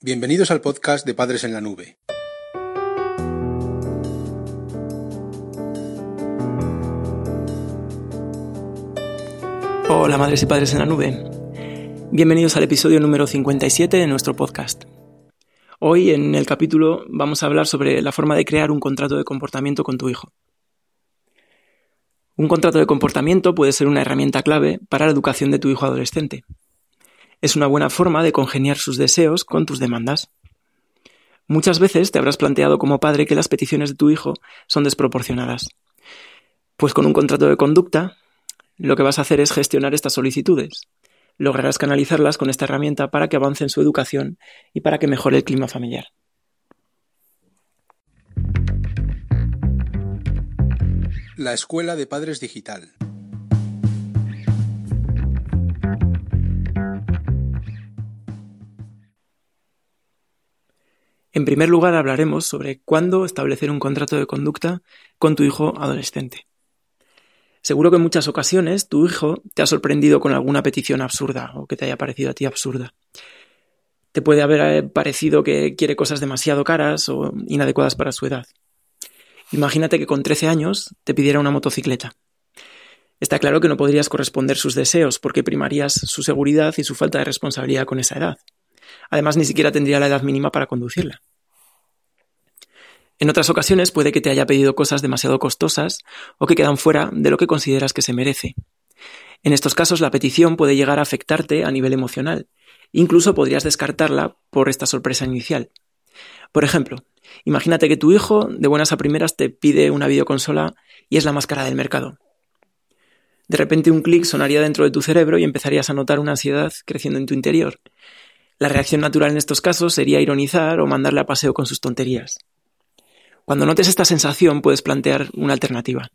Bienvenidos al podcast de Padres en la Nube. Hola madres y padres en la nube. Bienvenidos al episodio número 57 de nuestro podcast. Hoy en el capítulo vamos a hablar sobre la forma de crear un contrato de comportamiento con tu hijo. Un contrato de comportamiento puede ser una herramienta clave para la educación de tu hijo adolescente es una buena forma de congeniar sus deseos con tus demandas. Muchas veces te habrás planteado como padre que las peticiones de tu hijo son desproporcionadas. Pues con un contrato de conducta, lo que vas a hacer es gestionar estas solicitudes. Lograrás canalizarlas con esta herramienta para que avance en su educación y para que mejore el clima familiar. La Escuela de Padres Digital. En primer lugar hablaremos sobre cuándo establecer un contrato de conducta con tu hijo adolescente. Seguro que en muchas ocasiones tu hijo te ha sorprendido con alguna petición absurda o que te haya parecido a ti absurda. Te puede haber eh, parecido que quiere cosas demasiado caras o inadecuadas para su edad. Imagínate que con 13 años te pidiera una motocicleta. Está claro que no podrías corresponder sus deseos porque primarías su seguridad y su falta de responsabilidad con esa edad. Además, ni siquiera tendría la edad mínima para conducirla. En otras ocasiones puede que te haya pedido cosas demasiado costosas o que quedan fuera de lo que consideras que se merece. En estos casos la petición puede llegar a afectarte a nivel emocional. Incluso podrías descartarla por esta sorpresa inicial. Por ejemplo, imagínate que tu hijo de buenas a primeras te pide una videoconsola y es la más cara del mercado. De repente un clic sonaría dentro de tu cerebro y empezarías a notar una ansiedad creciendo en tu interior. La reacción natural en estos casos sería ironizar o mandarle a paseo con sus tonterías. Cuando notes esta sensación puedes plantear una alternativa.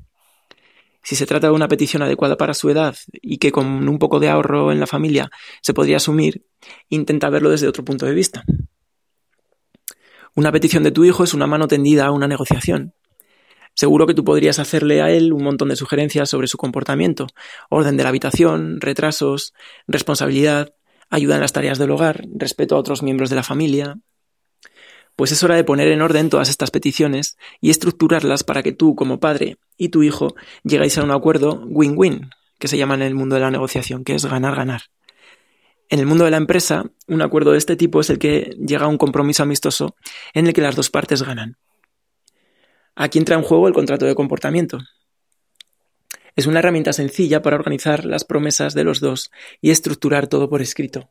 Si se trata de una petición adecuada para su edad y que con un poco de ahorro en la familia se podría asumir, intenta verlo desde otro punto de vista. Una petición de tu hijo es una mano tendida a una negociación. Seguro que tú podrías hacerle a él un montón de sugerencias sobre su comportamiento, orden de la habitación, retrasos, responsabilidad, ayuda en las tareas del hogar, respeto a otros miembros de la familia. Pues es hora de poner en orden todas estas peticiones y estructurarlas para que tú, como padre, y tu hijo llegáis a un acuerdo win-win, que se llama en el mundo de la negociación, que es ganar-ganar. En el mundo de la empresa, un acuerdo de este tipo es el que llega a un compromiso amistoso en el que las dos partes ganan. Aquí entra en juego el contrato de comportamiento, es una herramienta sencilla para organizar las promesas de los dos y estructurar todo por escrito.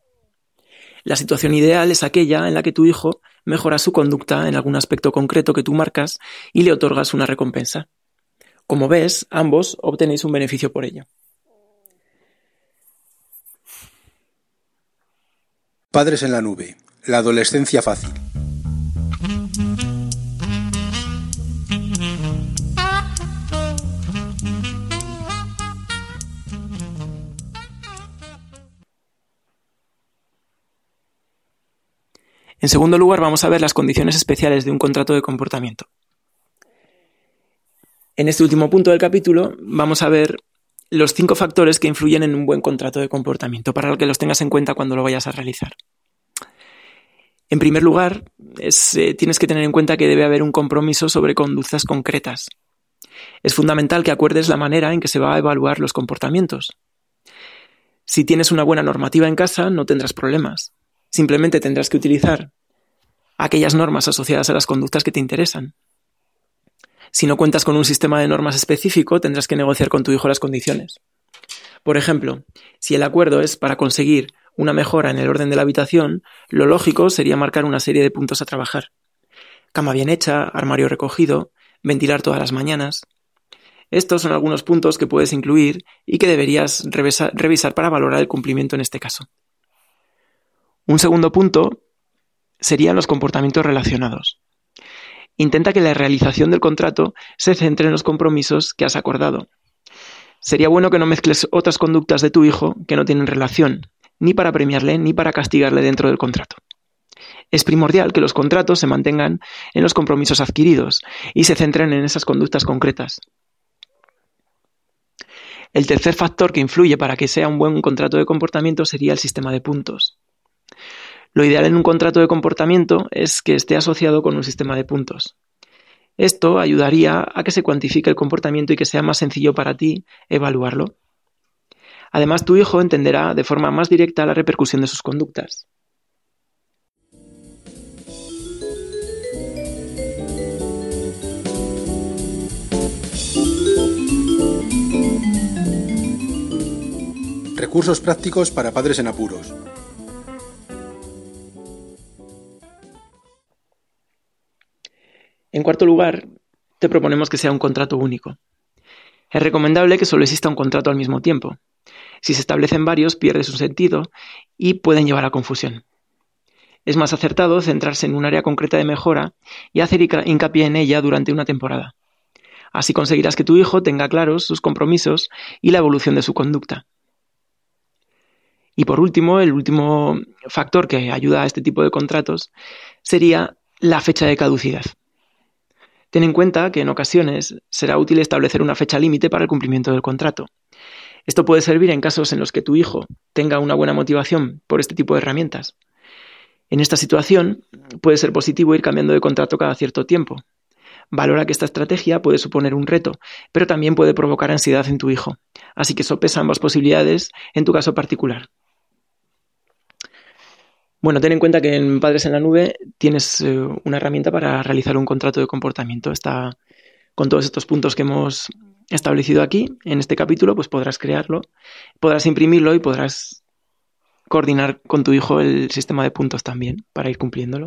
La situación ideal es aquella en la que tu hijo mejora su conducta en algún aspecto concreto que tú marcas y le otorgas una recompensa. Como ves, ambos obtenéis un beneficio por ello. Padres en la nube. La adolescencia fácil. En segundo lugar, vamos a ver las condiciones especiales de un contrato de comportamiento. En este último punto del capítulo vamos a ver los cinco factores que influyen en un buen contrato de comportamiento, para que los tengas en cuenta cuando lo vayas a realizar. En primer lugar, eh, tienes que tener en cuenta que debe haber un compromiso sobre conductas concretas. Es fundamental que acuerdes la manera en que se va a evaluar los comportamientos. Si tienes una buena normativa en casa, no tendrás problemas. Simplemente tendrás que utilizar aquellas normas asociadas a las conductas que te interesan. Si no cuentas con un sistema de normas específico, tendrás que negociar con tu hijo las condiciones. Por ejemplo, si el acuerdo es para conseguir una mejora en el orden de la habitación, lo lógico sería marcar una serie de puntos a trabajar. Cama bien hecha, armario recogido, ventilar todas las mañanas. Estos son algunos puntos que puedes incluir y que deberías revisar para valorar el cumplimiento en este caso. Un segundo punto serían los comportamientos relacionados. Intenta que la realización del contrato se centre en los compromisos que has acordado. Sería bueno que no mezcles otras conductas de tu hijo que no tienen relación, ni para premiarle ni para castigarle dentro del contrato. Es primordial que los contratos se mantengan en los compromisos adquiridos y se centren en esas conductas concretas. El tercer factor que influye para que sea un buen contrato de comportamiento sería el sistema de puntos. Lo ideal en un contrato de comportamiento es que esté asociado con un sistema de puntos. Esto ayudaría a que se cuantifique el comportamiento y que sea más sencillo para ti evaluarlo. Además, tu hijo entenderá de forma más directa la repercusión de sus conductas. Recursos prácticos para padres en apuros. En cuarto lugar, te proponemos que sea un contrato único. Es recomendable que solo exista un contrato al mismo tiempo. Si se establecen varios, pierde su sentido y pueden llevar a confusión. Es más acertado centrarse en un área concreta de mejora y hacer hincapié en ella durante una temporada. Así conseguirás que tu hijo tenga claros sus compromisos y la evolución de su conducta. Y por último, el último factor que ayuda a este tipo de contratos sería la fecha de caducidad. Ten en cuenta que en ocasiones será útil establecer una fecha límite para el cumplimiento del contrato. Esto puede servir en casos en los que tu hijo tenga una buena motivación por este tipo de herramientas. En esta situación puede ser positivo ir cambiando de contrato cada cierto tiempo. Valora que esta estrategia puede suponer un reto, pero también puede provocar ansiedad en tu hijo. Así que sopesa ambas posibilidades en tu caso particular. Bueno, ten en cuenta que en Padres en la Nube tienes eh, una herramienta para realizar un contrato de comportamiento. Está con todos estos puntos que hemos establecido aquí en este capítulo, pues podrás crearlo, podrás imprimirlo y podrás coordinar con tu hijo el sistema de puntos también para ir cumpliéndolo.